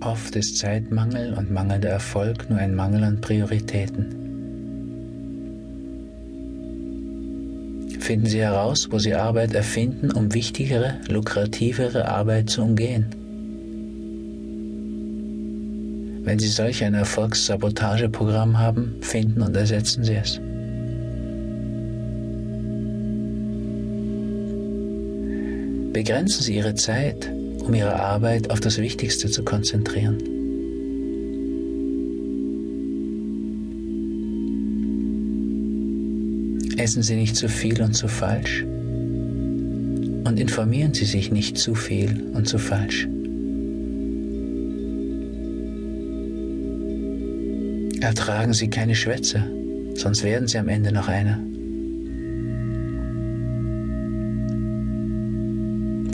Oft ist Zeitmangel und mangelnder Erfolg nur ein Mangel an Prioritäten. Finden Sie heraus, wo Sie Arbeit erfinden, um wichtigere, lukrativere Arbeit zu umgehen. Wenn Sie solch ein Erfolgssabotageprogramm haben, finden und ersetzen Sie es. Begrenzen Sie Ihre Zeit, um Ihre Arbeit auf das Wichtigste zu konzentrieren. Essen Sie nicht zu viel und zu falsch und informieren Sie sich nicht zu viel und zu falsch. Ertragen Sie keine Schwätze, sonst werden Sie am Ende noch einer.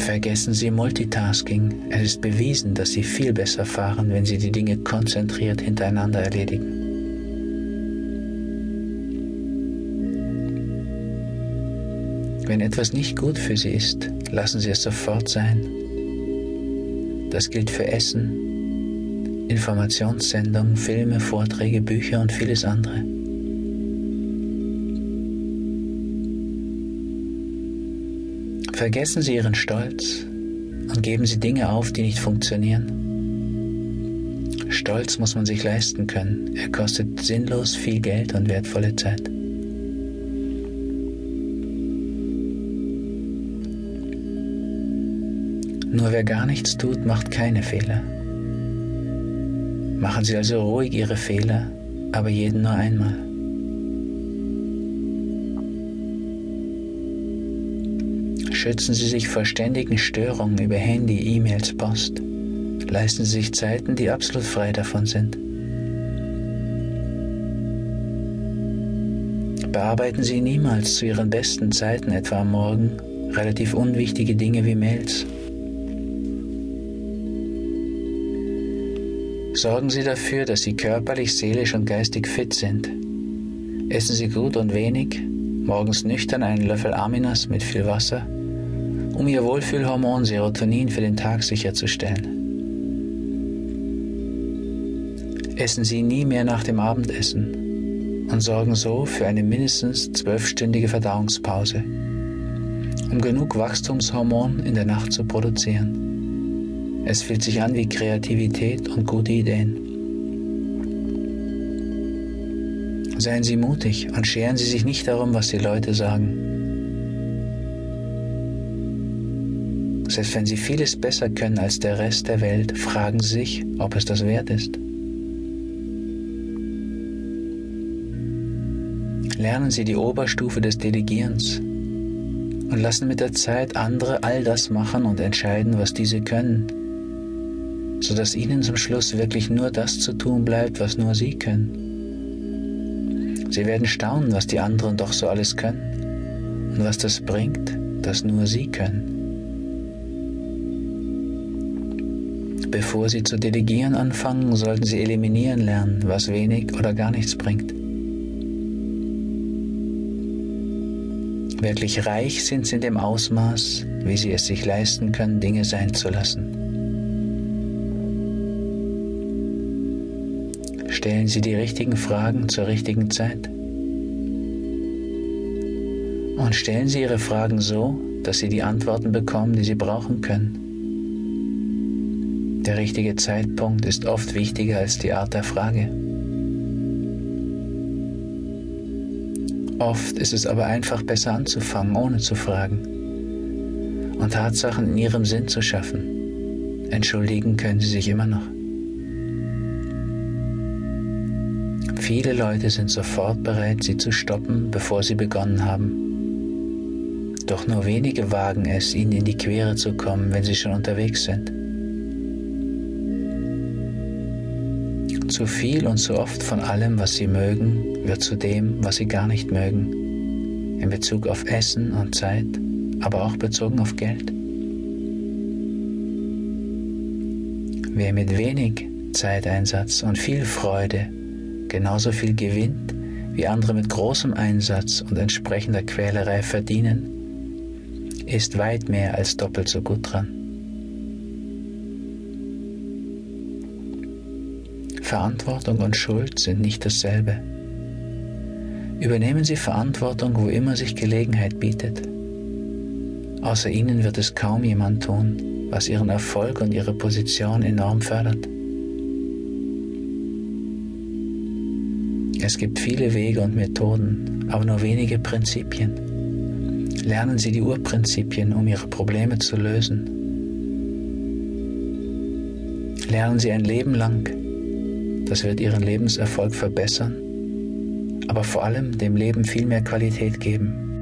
Vergessen Sie Multitasking. Es ist bewiesen, dass Sie viel besser fahren, wenn Sie die Dinge konzentriert hintereinander erledigen. Wenn etwas nicht gut für Sie ist, lassen Sie es sofort sein. Das gilt für Essen, Informationssendungen, Filme, Vorträge, Bücher und vieles andere. Vergessen Sie Ihren Stolz und geben Sie Dinge auf, die nicht funktionieren. Stolz muss man sich leisten können. Er kostet sinnlos viel Geld und wertvolle Zeit. Nur wer gar nichts tut, macht keine Fehler. Machen Sie also ruhig Ihre Fehler, aber jeden nur einmal. Schützen Sie sich vor ständigen Störungen über Handy, E-Mails, Post. Leisten Sie sich Zeiten, die absolut frei davon sind. Bearbeiten Sie niemals zu Ihren besten Zeiten, etwa am Morgen, relativ unwichtige Dinge wie Mails. Sorgen Sie dafür, dass Sie körperlich, seelisch und geistig fit sind. Essen Sie gut und wenig, morgens nüchtern einen Löffel Aminos mit viel Wasser um ihr Wohlfühlhormon Serotonin für den Tag sicherzustellen. Essen Sie nie mehr nach dem Abendessen und sorgen so für eine mindestens zwölfstündige Verdauungspause, um genug Wachstumshormon in der Nacht zu produzieren. Es fühlt sich an wie Kreativität und gute Ideen. Seien Sie mutig und scheren Sie sich nicht darum, was die Leute sagen. Selbst wenn Sie vieles besser können als der Rest der Welt, fragen Sie sich, ob es das wert ist. Lernen Sie die Oberstufe des Delegierens und lassen mit der Zeit andere all das machen und entscheiden, was diese können, sodass Ihnen zum Schluss wirklich nur das zu tun bleibt, was nur Sie können. Sie werden staunen, was die anderen doch so alles können und was das bringt, das nur Sie können. Bevor Sie zu delegieren anfangen, sollten Sie eliminieren lernen, was wenig oder gar nichts bringt. Wirklich reich sind Sie in dem Ausmaß, wie Sie es sich leisten können, Dinge sein zu lassen. Stellen Sie die richtigen Fragen zur richtigen Zeit. Und stellen Sie Ihre Fragen so, dass Sie die Antworten bekommen, die Sie brauchen können. Der richtige Zeitpunkt ist oft wichtiger als die Art der Frage. Oft ist es aber einfach besser anzufangen, ohne zu fragen und Tatsachen in ihrem Sinn zu schaffen. Entschuldigen können sie sich immer noch. Viele Leute sind sofort bereit, sie zu stoppen, bevor sie begonnen haben. Doch nur wenige wagen es, ihnen in die Quere zu kommen, wenn sie schon unterwegs sind. Zu viel und zu oft von allem, was sie mögen, wird zu dem, was sie gar nicht mögen, in Bezug auf Essen und Zeit, aber auch bezogen auf Geld. Wer mit wenig Zeiteinsatz und viel Freude genauso viel gewinnt, wie andere mit großem Einsatz und entsprechender Quälerei verdienen, ist weit mehr als doppelt so gut dran. Verantwortung und Schuld sind nicht dasselbe. Übernehmen Sie Verantwortung, wo immer sich Gelegenheit bietet. Außer Ihnen wird es kaum jemand tun, was Ihren Erfolg und Ihre Position enorm fördert. Es gibt viele Wege und Methoden, aber nur wenige Prinzipien. Lernen Sie die Urprinzipien, um Ihre Probleme zu lösen. Lernen Sie ein Leben lang. Das wird Ihren Lebenserfolg verbessern aber vor allem dem Leben viel mehr Qualität geben.